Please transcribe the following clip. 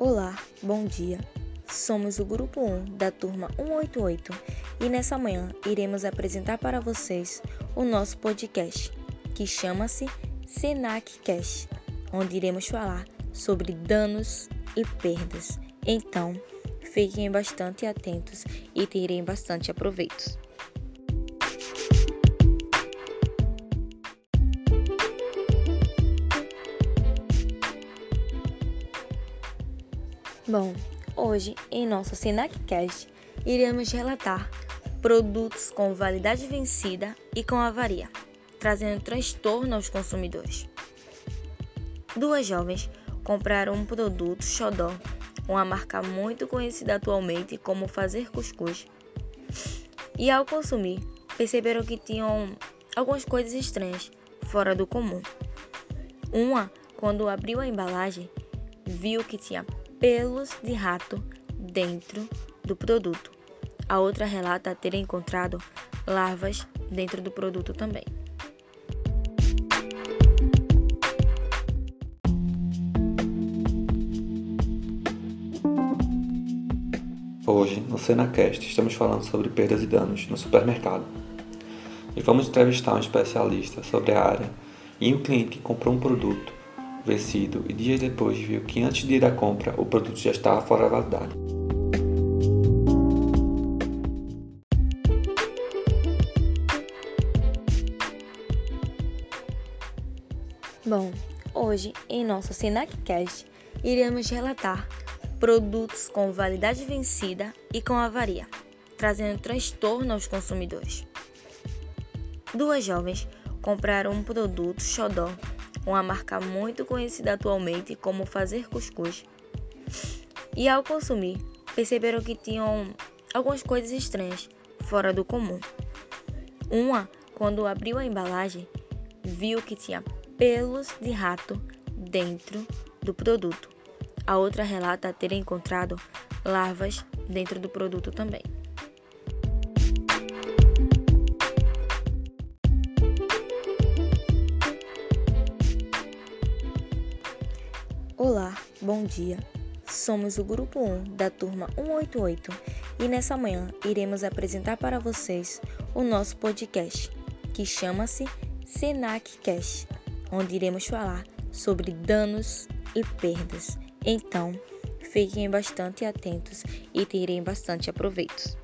Olá, bom dia. Somos o grupo 1 da turma 188 e nessa manhã iremos apresentar para vocês o nosso podcast, que chama-se Senac Cash, onde iremos falar sobre danos e perdas. Então, fiquem bastante atentos e terem bastante aproveitos. Bom, hoje em nosso SenacCast iremos relatar produtos com validade vencida e com avaria, trazendo transtorno aos consumidores. Duas jovens compraram um produto Xodó, uma marca muito conhecida atualmente como fazer cuscuz. E ao consumir, perceberam que tinham algumas coisas estranhas, fora do comum. Uma, quando abriu a embalagem, viu que tinha pelos de rato dentro do produto. A outra relata ter encontrado larvas dentro do produto também. Hoje, no Senacast, estamos falando sobre perdas e danos no supermercado. E vamos entrevistar um especialista sobre a área e um cliente que comprou um produto vencido e dias depois viu que antes de ir à compra o produto já estava fora da validade. Bom, hoje em nosso SenacCast iremos relatar produtos com validade vencida e com avaria, trazendo transtorno aos consumidores. Duas jovens compraram um produto Xodó uma marca muito conhecida atualmente como fazer cuscuz. E ao consumir, perceberam que tinham algumas coisas estranhas, fora do comum. Uma, quando abriu a embalagem, viu que tinha pelos de rato dentro do produto. A outra relata ter encontrado larvas dentro do produto também. Olá, bom dia. Somos o grupo 1 da turma 188 e nessa manhã iremos apresentar para vocês o nosso podcast, que chama-se Senac Cash, onde iremos falar sobre danos e perdas. Então, fiquem bastante atentos e terem bastante aproveitos.